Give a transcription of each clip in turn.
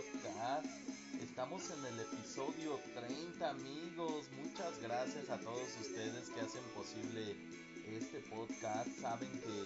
podcast. Estamos en el episodio 30 amigos. Muchas gracias a todos ustedes que hacen posible este podcast. Saben que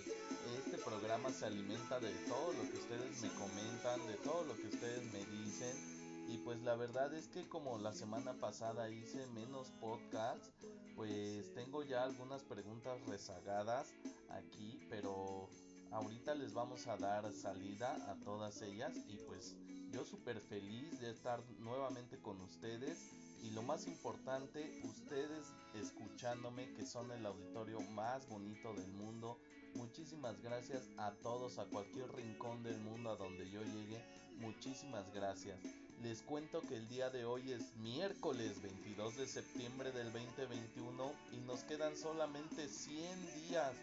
este programa se alimenta de todo lo que ustedes me comentan, de todo lo que ustedes me dicen. Y pues la verdad es que como la semana pasada hice menos podcasts, pues tengo ya algunas preguntas rezagadas aquí, pero ahorita les vamos a dar salida a todas ellas y pues yo súper feliz de estar nuevamente con ustedes y lo más importante, ustedes escuchándome que son el auditorio más bonito del mundo. Muchísimas gracias a todos, a cualquier rincón del mundo a donde yo llegue. Muchísimas gracias. Les cuento que el día de hoy es miércoles 22 de septiembre del 2021 y nos quedan solamente 100 días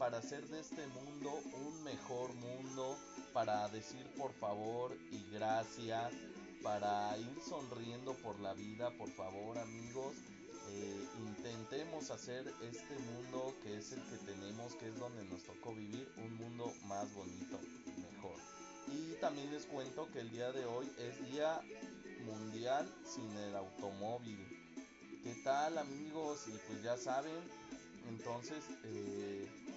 para hacer de este mundo un mejor mundo, para decir por favor y gracias, para ir sonriendo por la vida, por favor amigos. Eh, intentemos hacer este mundo que es el que tenemos, que es donde nos tocó vivir, un mundo más bonito mejor. Y también les cuento que el día de hoy es Día Mundial sin el Automóvil. ¿Qué tal amigos? Y pues ya saben, entonces eh,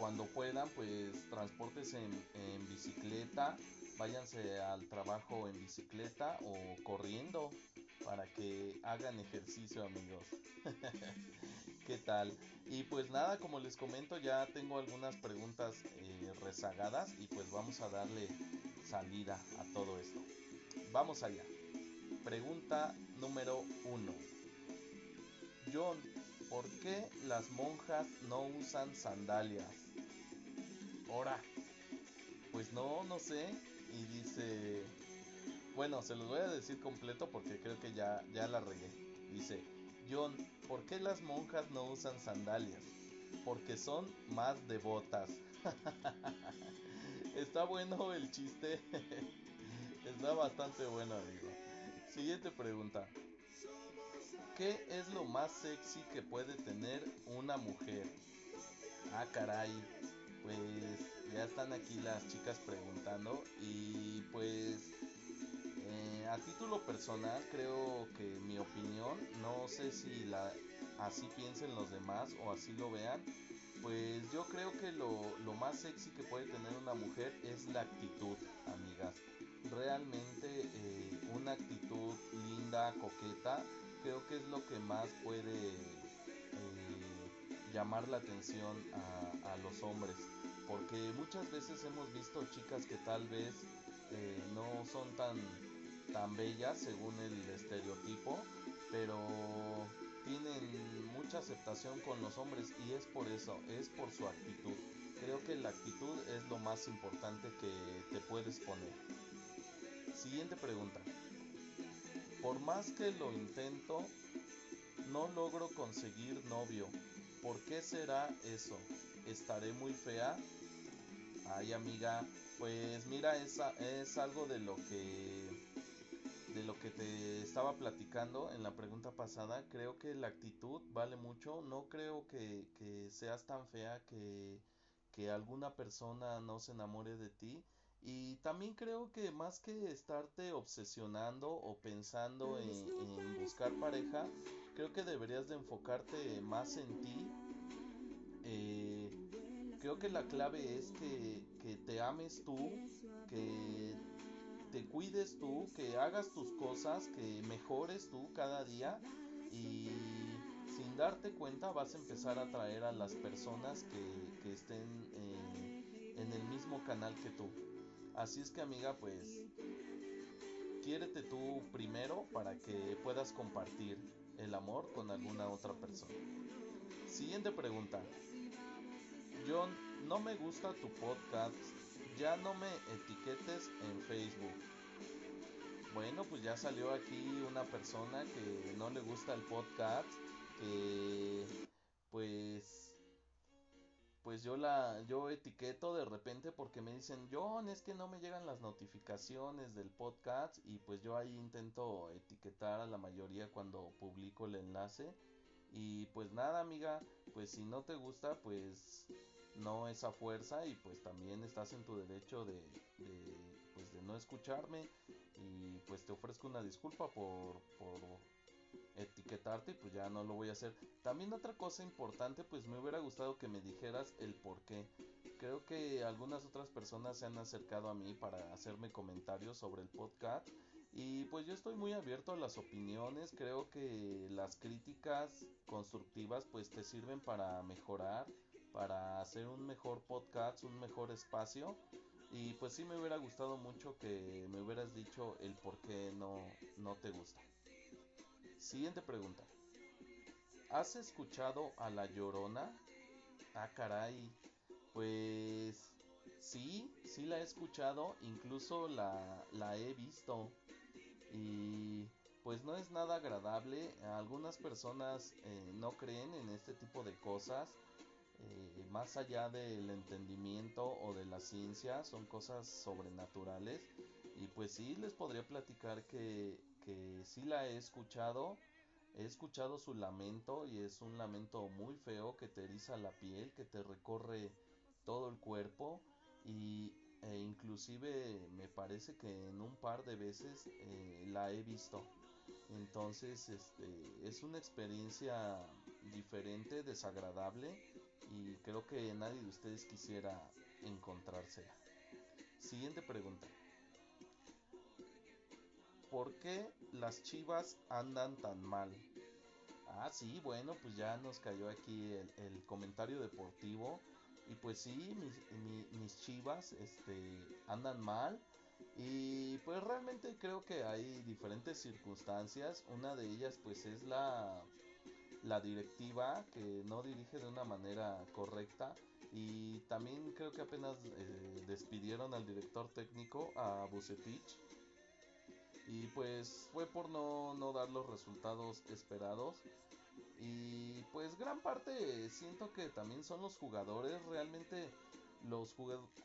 cuando puedan, pues transportes en, bicicleta, váyanse al trabajo en bicicleta o corriendo para que hagan ejercicio amigos. ¿Qué tal? Y pues nada, como les comento, ya tengo algunas preguntas eh, rezagadas y pues vamos a darle salida a todo esto. Vamos allá. Pregunta número uno. John, ¿por qué las monjas no usan sandalias? Ahora, pues no, no sé. Y dice, bueno, se los voy a decir completo porque creo que ya, ya la regué. Dice, John, ¿por qué las monjas no usan sandalias? Porque son más devotas. Está bueno el chiste. Está bastante bueno, amigo. Siguiente pregunta. ¿Qué es lo más sexy que puede tener una mujer? Ah, caray pues ya están aquí las chicas preguntando y pues eh, a título personal creo que mi opinión, no sé si la así piensen los demás o así lo vean, pues yo creo que lo, lo más sexy que puede tener una mujer es la actitud, amigas. Realmente eh, una actitud linda, coqueta, creo que es lo que más puede llamar la atención a, los hombres. Porque muchas veces hemos visto chicas que tal vez eh, no son tan, tan bellas según el estereotipo, pero tienen mucha aceptación con los hombres y es por eso, es por su actitud. Creo que la actitud es lo más importante que te puedes poner. Siguiente pregunta. Por más que lo intento, no logro conseguir novio. ¿Por qué será eso? ¿Estaré muy fea? Ay amiga, pues mira, es, es algo de lo que de lo que te estaba platicando en la pregunta pasada, creo que la actitud vale mucho. No creo que, que seas tan fea que, que, alguna persona no se enamore de ti. Y también creo que más que estarte obsesionando o pensando en, en buscar pareja, creo que deberías de enfocarte más en ti. Eh, creo que la clave es que, que te ames tú, que te cuides tú, que hagas tus cosas, que mejores tú cada día y sin darte cuenta vas a empezar a atraer a las personas que, que estén en el mismo canal que tú. Así es que amiga, pues quiérete tú primero para que puedas compartir el amor con alguna otra persona. Siguiente pregunta. John, no me gusta tu podcast, ya no me etiquetes en Facebook. Bueno, pues ya salió aquí una persona que no le gusta el podcast, que pues pues yo la yo etiqueto de repente porque me dicen, "John, es que no me llegan las notificaciones del podcast" y pues yo ahí intento etiquetar a la mayoría cuando publico el enlace. Y pues nada, amiga, pues si no te gusta, pues no esa fuerza y pues también estás en tu derecho de, de pues de no escucharme y pues te ofrezco una disculpa por, por etiquetarte y pues ya no lo voy a hacer. También otra cosa importante, pues me hubiera gustado que me dijeras el por qué. Creo que algunas otras personas se han acercado a mí para hacerme comentarios sobre el podcast y pues yo estoy muy abierto a las opiniones, creo que las críticas constructivas pues te sirven para mejorar, para hacer un mejor podcast, un mejor espacio y pues sí me hubiera gustado mucho que me hubieras dicho el por qué no, no te gusta. Siguiente pregunta. ¿Has escuchado a La Llorona? Ah, caray. Pues sí, sí la he escuchado, incluso la, la he visto. Y pues no es nada agradable. Algunas personas eh, no creen en este tipo de cosas. Eh, más allá del entendimiento o de la ciencia, son cosas sobrenaturales. Y pues sí, les podría platicar que que sí la he escuchado. He escuchado su lamento y es un lamento muy feo que te eriza la piel, que te recorre todo el cuerpo y e inclusive me parece que en un par de veces eh, la he visto. Entonces este, es una experiencia diferente, desagradable y creo que nadie de ustedes quisiera encontrársela. Siguiente pregunta. ¿por qué las chivas andan tan mal? Ah, sí, bueno, pues ya nos cayó aquí el, comentario deportivo. Y pues sí, mis, chivas este, andan mal. Y pues realmente creo que hay diferentes circunstancias. Una de ellas pues es la, la directiva que no dirige de una manera correcta. Y también creo que apenas eh, despidieron al director técnico, a Bucetich y pues fue por no, no dar los resultados esperados. Y pues gran parte siento que también son los jugadores. Realmente los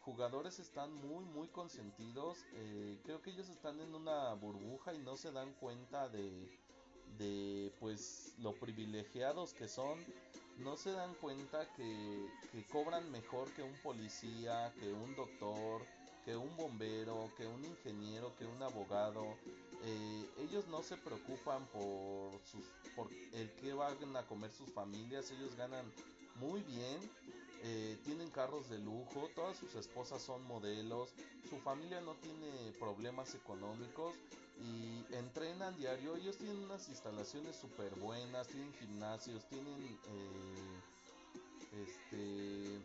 jugadores están muy muy consentidos. Eh, creo que ellos están en una burbuja y no se dan cuenta de, de pues lo privilegiados que son. No se dan cuenta que, que cobran mejor que un policía, que un doctor, que un bombero, que un ingeniero, que un abogado. Eh, ellos no se preocupan por, sus, por el que van a comer sus familias, ellos ganan muy bien, eh, tienen carros de lujo, todas sus esposas son modelos, su familia no tiene problemas económicos y entrenan diario, ellos tienen unas instalaciones súper buenas, tienen gimnasios, tienen eh, este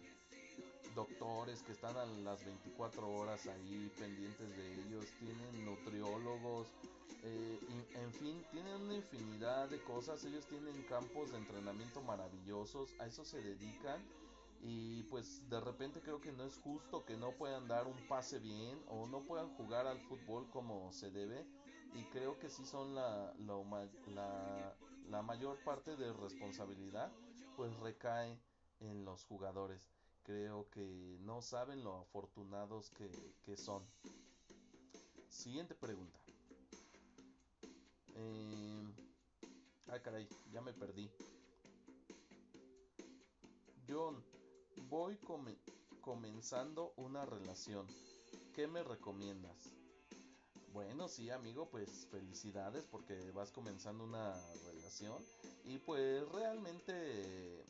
doctores que están a las 24 horas ahí pendientes de ellos, tienen nutriólogos, eh, en fin, tienen una infinidad de cosas, ellos tienen campos de entrenamiento maravillosos, a eso se dedican y pues de repente creo que no es justo que no puedan dar un pase bien o no puedan jugar al fútbol como se debe y creo que sí son la, la, la mayor parte de responsabilidad pues recae en los jugadores creo que no saben lo afortunados que, son. Siguiente pregunta. Eh, ay, caray, ya me perdí. John, voy comenzando una relación. ¿Qué me recomiendas? Bueno, sí, amigo, pues felicidades porque vas comenzando una relación. Y pues realmente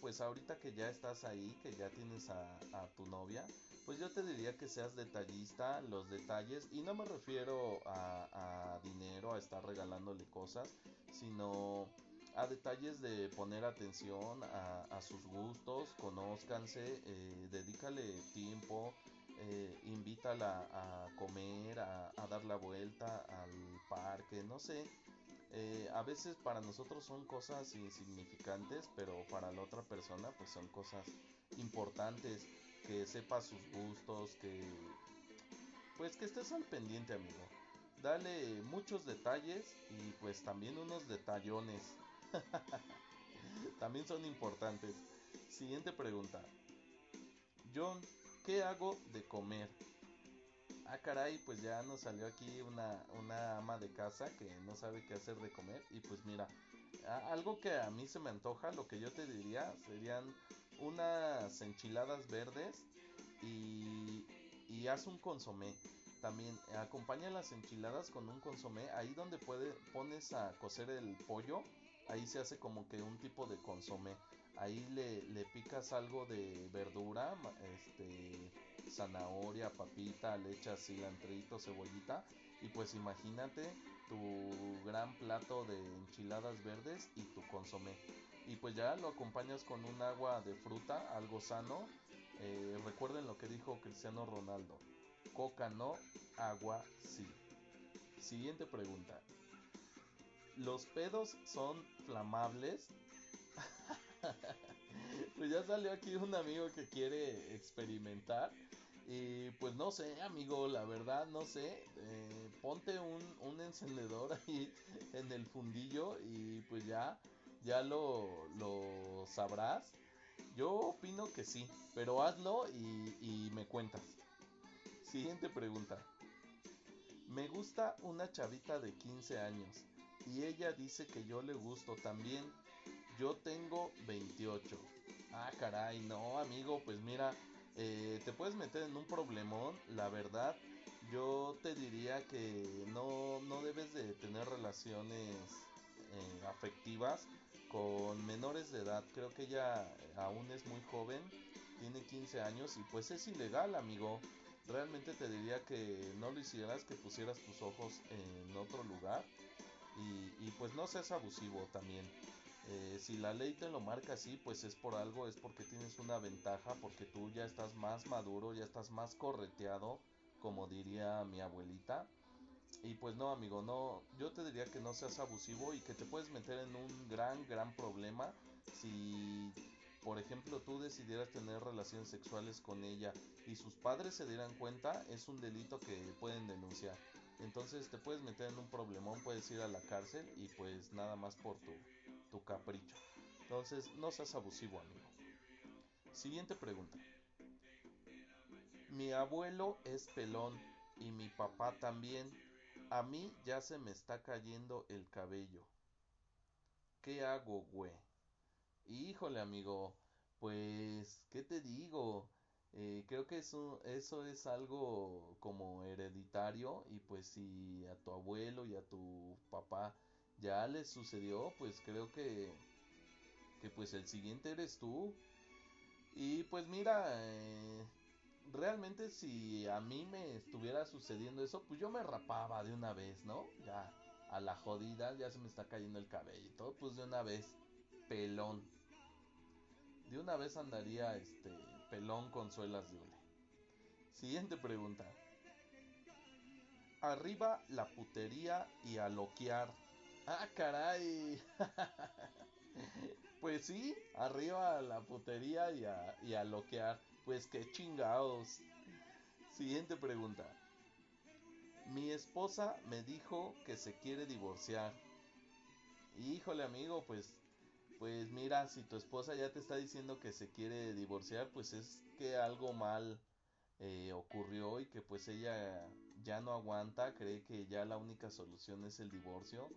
pues ahorita que ya estás ahí, que ya tienes a, tu novia, pues yo te diría que seas detallista, los detalles, y no me refiero a, dinero, a estar regalándole cosas, sino a detalles de poner atención a, sus gustos, conózcanse, eh, dedícale tiempo, eh, invítala a comer, a, a dar la vuelta al parque, no sé, eh, a veces para nosotros son cosas insignificantes, pero para la otra persona pues son cosas importantes, que sepa sus gustos, que pues que estés al pendiente amigo. Dale muchos detalles y pues también unos detallones. también son importantes. Siguiente pregunta. John, ¿qué hago de comer? Ah, caray, pues ya nos salió aquí una, una ama de casa que no sabe qué hacer de comer. Y pues mira, algo que a mí se me antoja, lo que yo te diría, serían unas enchiladas verdes y, y haz un consomé. También acompaña las enchiladas con un consomé. Ahí donde puede, pones a cocer el pollo, ahí se hace como que un tipo de consomé. Ahí le, le picas algo de verdura, este, zanahoria, papita, le echas cilantrito, cebollita. Y pues imagínate tu gran plato de enchiladas verdes y tu consomé. Y pues ya lo acompañas con un agua de fruta, algo sano. Eh, recuerden lo que dijo Cristiano Ronaldo. Coca no, agua sí. Siguiente pregunta. ¿Los pedos son flamables? pues ya salió aquí un amigo que quiere experimentar. Y pues no sé, amigo, la verdad no sé. Eh, ponte un, un, encendedor ahí en el fundillo y pues ya, ya lo, lo sabrás. Yo opino que sí, pero hazlo y, y me cuentas. Siguiente pregunta. Me gusta una chavita de 15 años y ella dice que yo le gusto también. Yo tengo 28. Ah, caray, no, amigo, pues mira, eh, te puedes meter en un problemón, la verdad. Yo te diría que no, no debes de tener relaciones eh, afectivas con menores de edad. Creo que ella aún es muy joven, tiene 15 años y pues es ilegal, amigo realmente te diría que no lo hicieras, que pusieras tus ojos en otro lugar y pues no seas abusivo también. Eh, si la ley te lo marca así, pues es por algo, es porque tienes una ventaja, porque tú ya estás más maduro, ya estás más correteado, como diría mi abuelita. Y pues no, amigo, no, yo te diría que no seas abusivo y que te puedes meter en un gran, gran problema si por ejemplo, tú decidieras tener relaciones sexuales con ella y sus padres se dieran cuenta, es un delito que pueden denunciar. Entonces te puedes meter en un problemón, puedes ir a la cárcel y pues nada más por tu, tu capricho. Entonces no seas abusivo, amigo. Siguiente pregunta. Mi abuelo es pelón y mi papá también. A mí ya se me está cayendo el cabello. ¿Qué hago, güey? Híjole, amigo, pues, ¿qué te digo? Eh, creo que eso, eso es algo como hereditario y pues si a tu abuelo y a tu papá ya les sucedió, pues creo que, que pues el siguiente eres tú. Y pues mira, eh, realmente si a mí me estuviera sucediendo eso, pues yo me rapaba de una vez, ¿no? Ya a la jodida, ya se me está cayendo el cabello y todo, pues de una vez, pelón de una vez andaría este pelón con suelas de hule. Siguiente pregunta. Arriba la putería y a. Ah, caray. pues sí, arriba la putería y a, y a loquear. Pues qué chingados. Siguiente pregunta. Mi esposa me dijo que se quiere divorciar. Híjole amigo, pues pues mira, si tu esposa ya te está diciendo que se quiere divorciar, pues es que algo mal eh, ocurrió y que pues ella ya no aguanta, cree que ya la única solución es el divorcio.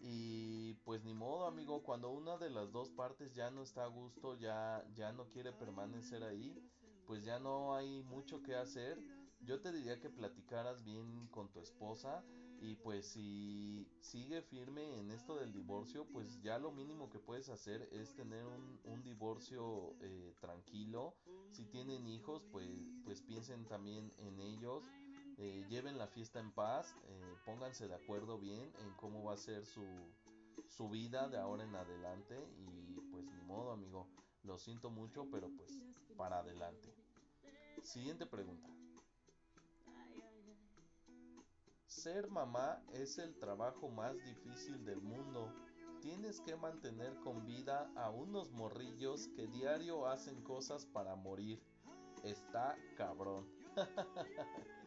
Y pues ni modo, amigo, cuando una de las dos partes ya no está a gusto, ya, ya no quiere permanecer ahí, pues ya no hay mucho que hacer. Yo te diría que platicaras bien con tu esposa y pues si sigue firme en esto del divorcio, pues ya lo mínimo que puedes hacer es tener un, divorcio eh, tranquilo. Si tienen hijos, pues, pues piensen también en ellos. Eh, lleven la fiesta en paz, eh, pónganse de acuerdo bien en cómo va a ser su, su vida de ahora en adelante y pues ni modo amigo, lo siento mucho, pero pues para adelante. Siguiente pregunta. Ser mamá es el trabajo más difícil del mundo. Tienes que mantener con vida a unos morrillos que diario hacen cosas para morir. Está cabrón.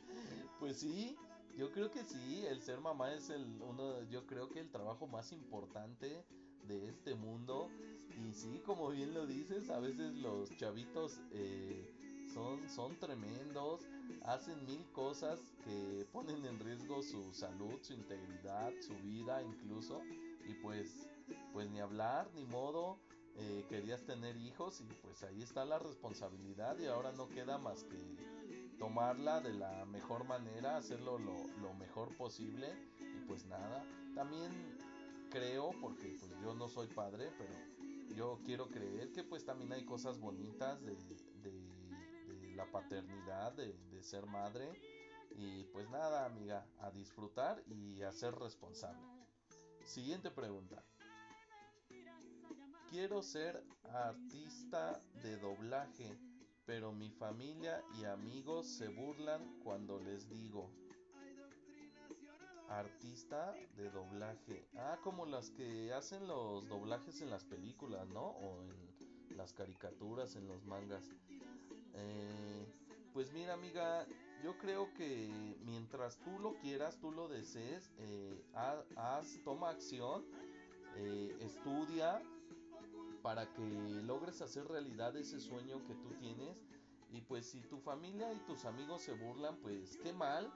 pues sí, yo creo que sí, el ser mamá es el uno, yo creo que el trabajo más importante de este mundo. Y sí, como bien lo dices, a veces los chavitos eh, son, son tremendos, hacen mil cosas que ponen en riesgo su salud, su integridad, su vida incluso. Y pues, pues ni hablar, ni modo. Eh, querías tener hijos y pues ahí está la responsabilidad y ahora no queda más que tomarla de la mejor manera, hacerlo lo, lo mejor posible y pues nada, también creo, porque pues yo no soy padre, pero yo quiero creer que pues también hay cosas bonitas de, de, la paternidad, de, de ser madre. Y pues nada, amiga, a disfrutar y a ser responsable. Siguiente pregunta. Quiero ser artista de doblaje, pero mi familia y amigos se burlan cuando les digo artista de doblaje. Ah, como las que hacen los doblajes en las películas, ¿no? O en las caricaturas, en los mangas. Eh, pues mira, amiga, yo creo que mientras tú lo quieras, tú lo desees, eh, haz, toma acción, eh, estudia para que logres hacer realidad ese sueño que tú tienes. Y pues si tu familia y tus amigos se burlan, pues qué mal.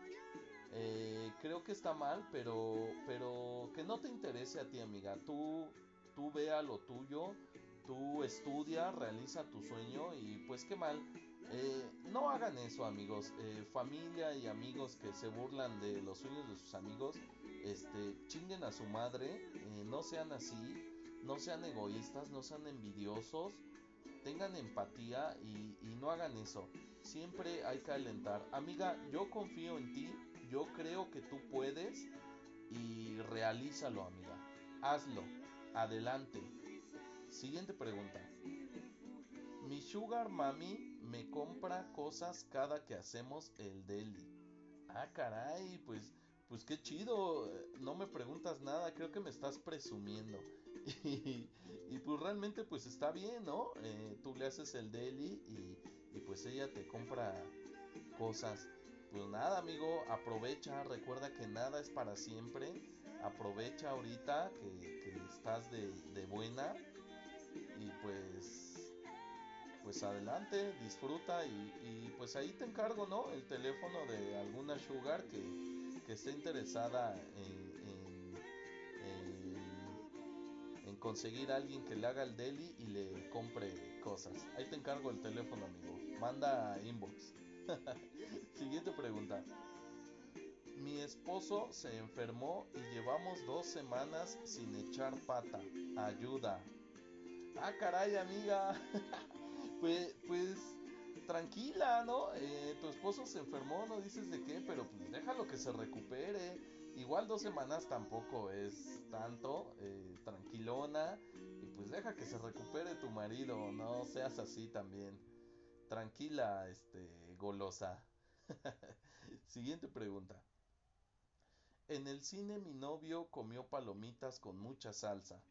Eh, creo que está mal, pero, pero que no te interese a ti, amiga. Tú, tú vea lo tuyo, tú estudia, realiza tu sueño y pues qué mal. Eh, no hagan eso, amigos. Eh, familia y amigos que se burlan de los sueños de sus amigos, este, chinguen a su madre. no sean así, no sean egoístas, no sean envidiosos. Tengan empatía y, no hagan eso. Siempre hay que alentar. Amiga, yo confío en ti yo creo que tú puedes y realízalo, amiga. Hazlo. Adelante. Siguiente pregunta. Mi sugar mami me compra cosas cada que hacemos el deli. Ah, caray, pues pues qué chido. No me preguntas nada, creo que me estás presumiendo. Y, pues realmente pues está bien, ¿no? Eh, tú le haces el deli y, pues ella te compra cosas pues nada, amigo, aprovecha, recuerda que nada es para siempre. Aprovecha ahorita que, estás de, buena y pues pues adelante, disfruta y, pues ahí te encargo, ¿no? El teléfono de alguna sugar que, que esté interesada en, conseguir a alguien que le haga el deli y le compre cosas. Ahí te encargo el teléfono, amigo. Manda inbox. Siguiente pregunta. Mi esposo se enfermó y llevamos dos semanas sin echar pata. Ayuda. Ah, caray, amiga. pues, pues, tranquila, ¿no? Eh, tu esposo se enfermó, no dices de qué, pero pues déjalo que se recupere. Igual dos semanas tampoco es tanto, eh, tranquilona. Y pues deja que se recupere tu marido, no seas así también. Tranquila, este, golosa. Siguiente pregunta. En el cine mi novio comió palomitas con mucha salsa.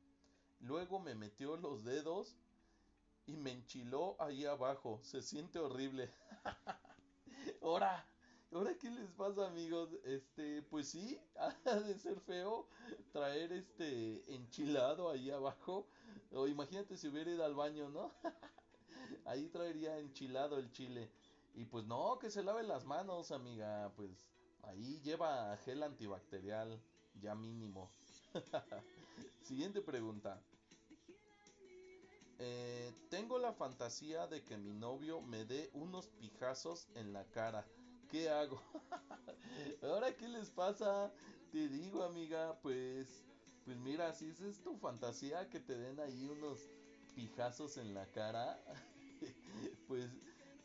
Luego me metió los dedos y me enchiló ahí abajo. Se siente horrible. Ahora, ahora qué les pasa, amigos? Este, pues sí, ha de ser feo traer este enchilado ahí abajo. O imagínate si hubiera ido al baño, ¿no? ahí traería enchilado el chile. Y pues no, que se lave las manos, amiga. Pues ahí lleva gel antibacterial, ya mínimo. Siguiente pregunta. Eh, tengo la fantasía de que mi novio me dé unos pijazos en la cara. ¿Qué hago? Ahora, ¿qué les pasa? Te digo, amiga, pues, pues mira, si esa es tu fantasía, que te den ahí unos pijazos en la cara, pues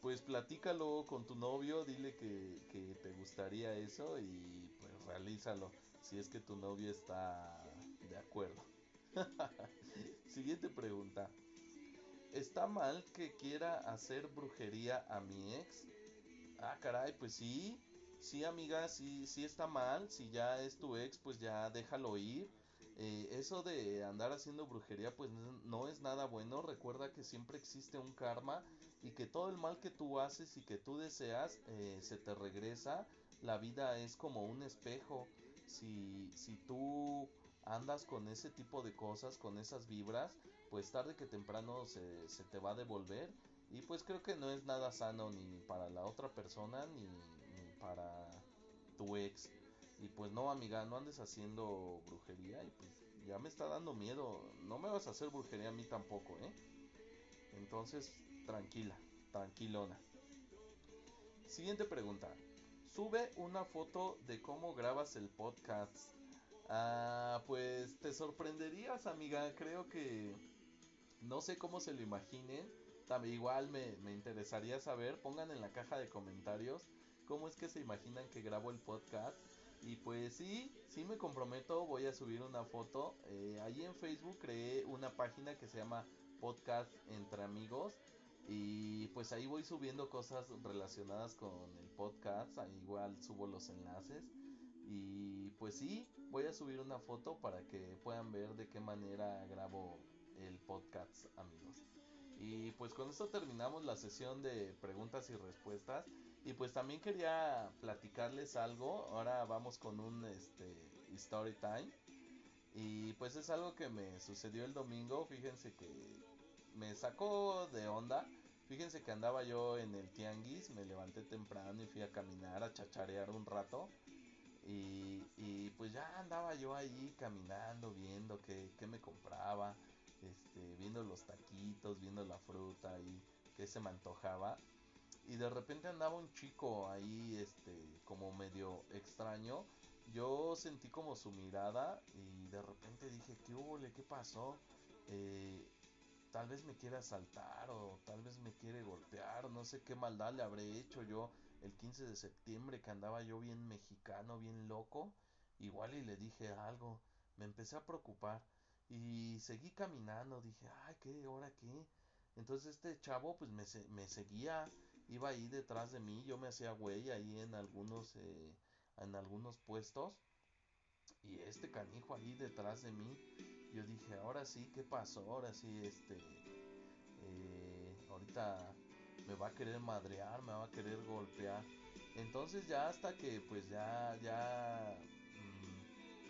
pues platícalo con tu novio, dile que, te gustaría eso y pues realízalo si es que tu novio está de acuerdo. Siguiente pregunta. ¿Está mal que quiera hacer brujería a mi ex? Ah, caray, pues sí. Sí, amiga, sí, sí está mal. Si ya es tu ex, pues ya déjalo ir. Eh, eso de andar haciendo brujería, pues no es nada bueno. Recuerda que siempre existe un karma y que todo el mal que tú haces y que tú deseas eh, se te regresa. La vida es como un espejo. Si, si tú andas con ese tipo de cosas, con esas vibras, pues tarde que temprano se, se te va a devolver. Y pues creo que no es nada sano ni para la otra persona ni, para tu ex. Y pues no, amiga, no andes haciendo brujería y pues ya me está dando miedo. No me vas a hacer brujería a mí tampoco, ¿eh? Entonces, tranquila, tranquilona. Siguiente pregunta. Sube una foto de cómo grabas el podcast. Ah, pues te sorprenderías, amiga. Creo que no sé cómo se lo imaginen. También igual me, me interesaría saber. Pongan en la caja de comentarios cómo es que se imaginan que grabo el podcast. Y pues sí, sí me comprometo, voy a subir una foto. Eh, allí en Facebook creé una página que se llama Podcast Entre Amigos. Y pues ahí voy subiendo cosas relacionadas con el podcast. Ahí igual subo los enlaces. Y pues sí, voy a subir una foto para que puedan ver de qué manera grabo el podcast, amigos. Y pues con esto terminamos la sesión de preguntas y respuestas. Y pues también quería platicarles algo. Ahora vamos con un este, story time. Y pues es algo que me sucedió el domingo. Fíjense que me sacó de onda. Fíjense que andaba yo en el tianguis, me levanté temprano y fui a caminar, a chacharear un rato. Y, y pues ya andaba yo ahí caminando, viendo qué, qué me compraba, este, viendo los taquitos, viendo la fruta y qué se me antojaba. Y de repente andaba un chico ahí, este, como medio extraño. Yo sentí como su mirada y de repente dije, ¿qué hubo? ¿Qué pasó? Eh, tal vez me quiere asaltar o tal vez me quiere golpear, no sé qué maldad le habré hecho yo el 15 de septiembre que andaba yo bien mexicano, bien loco, igual y le dije algo, me empecé a preocupar y seguí caminando, dije, ay, ¿qué? ¿Ahora qué? Entonces este chavo pues me, me seguía, iba ahí detrás de mí, yo me hacía güey ahí en algunos, eh, en algunos puestos y este canijo ahí detrás de mí, yo dije, ahora sí, ¿qué pasó? Ahora sí, este, eh, ahorita me va a querer madrear, me va a querer golpear. Entonces ya hasta que pues ya, ya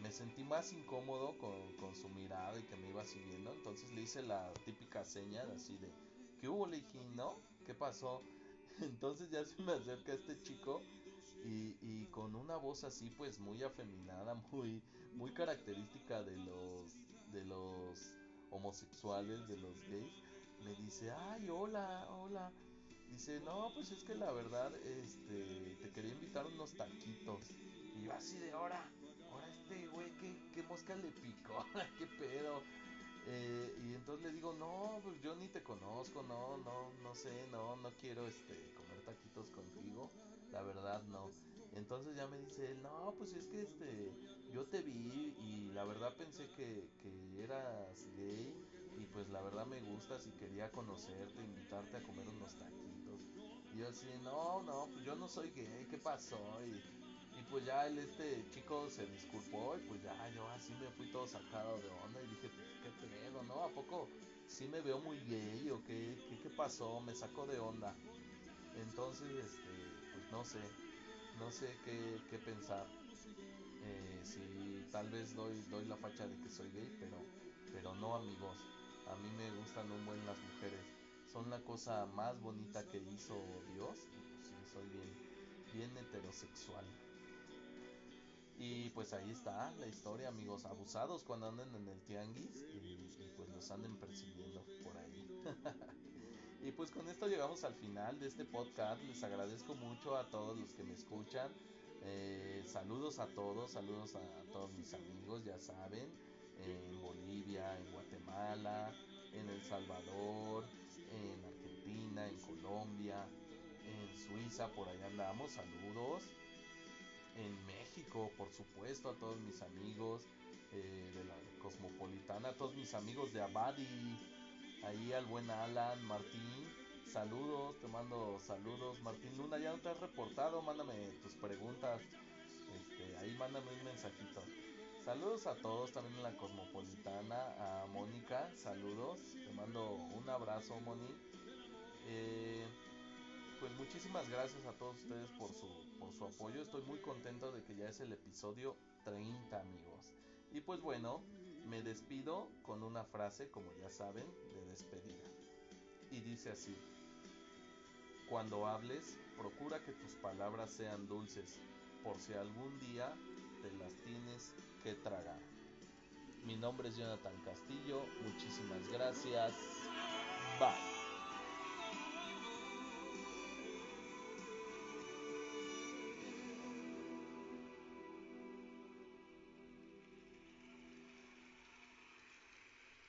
me sentí más incómodo con, con, su mirada y que me iba siguiendo. Entonces le hice la típica seña así de, ¿qué hubo, le ¿No? ¿Qué pasó? Entonces ya se me acerca este chico y, y, con una voz así pues muy afeminada, muy, muy característica de los, de los homosexuales, de los gays, me dice, ay, hola, hola. Dice, no, pues es que la verdad, este, te quería invitar unos taquitos. Y yo así de ahora, este güey, ¿qué, qué mosca le picó? ¿Qué pedo? Eh, y entonces le digo, no, pues yo ni te conozco, no, no, no sé, no, no quiero este, comer taquitos contigo, la verdad no. Entonces ya me dice no, pues es que este, yo te vi y la verdad pensé que, que eras gay y pues la verdad me gustas y quería conocerte, invitarte a comer unos taquitos. Y yo así, no, no, pues yo no soy gay, ¿qué pasó? Y pues ya el este chico se disculpó y pues ya yo así me fui todo sacado de onda y dije, pues qué pedo, ¿no? ¿A poco sí me veo muy gay o qué, qué, pasó? Me sacó de onda. Entonces, este, pues no sé, no sé qué, qué pensar. Eh, si tal vez doy, doy la facha de que soy gay, pero, pero no amigos. A mí me gustan un buen las mujeres. Son la cosa más bonita que hizo Dios. Y pues soy bien, bien heterosexual. Y pues ahí está la historia, amigos. Abusados cuando anden en el tianguis y, pues los anden persiguiendo por ahí. y pues con esto llegamos al final de este podcast. Les agradezco mucho a todos los que me escuchan. Eh, saludos a todos, saludos a todos mis amigos, ya saben en Bolivia, en Guatemala, en El Salvador, en Argentina, en Colombia, en Suiza, por ahí andamos, saludos. En México, por supuesto, a todos mis amigos eh, de la Cosmopolitana, a todos mis amigos de Abadi, ahí al buen Alan, Martín, saludos, te mando saludos. Martín Luna, ya no te has reportado, mándame tus preguntas, este, ahí mándame un mensajito. Saludos a todos, también en la Cosmopolitana, a Mónica, saludos, te mando un abrazo, Moni. Eh, pues muchísimas gracias a todos ustedes por su, por su apoyo, estoy muy contento de que ya es el episodio 30, amigos. Y pues bueno, me despido con una frase, como ya saben, de despedida. Y dice así, cuando hables, procura que tus palabras sean dulces, por si algún día te las tienes que tragar. Mi nombre es Jonathan Castillo, muchísimas gracias. Bye.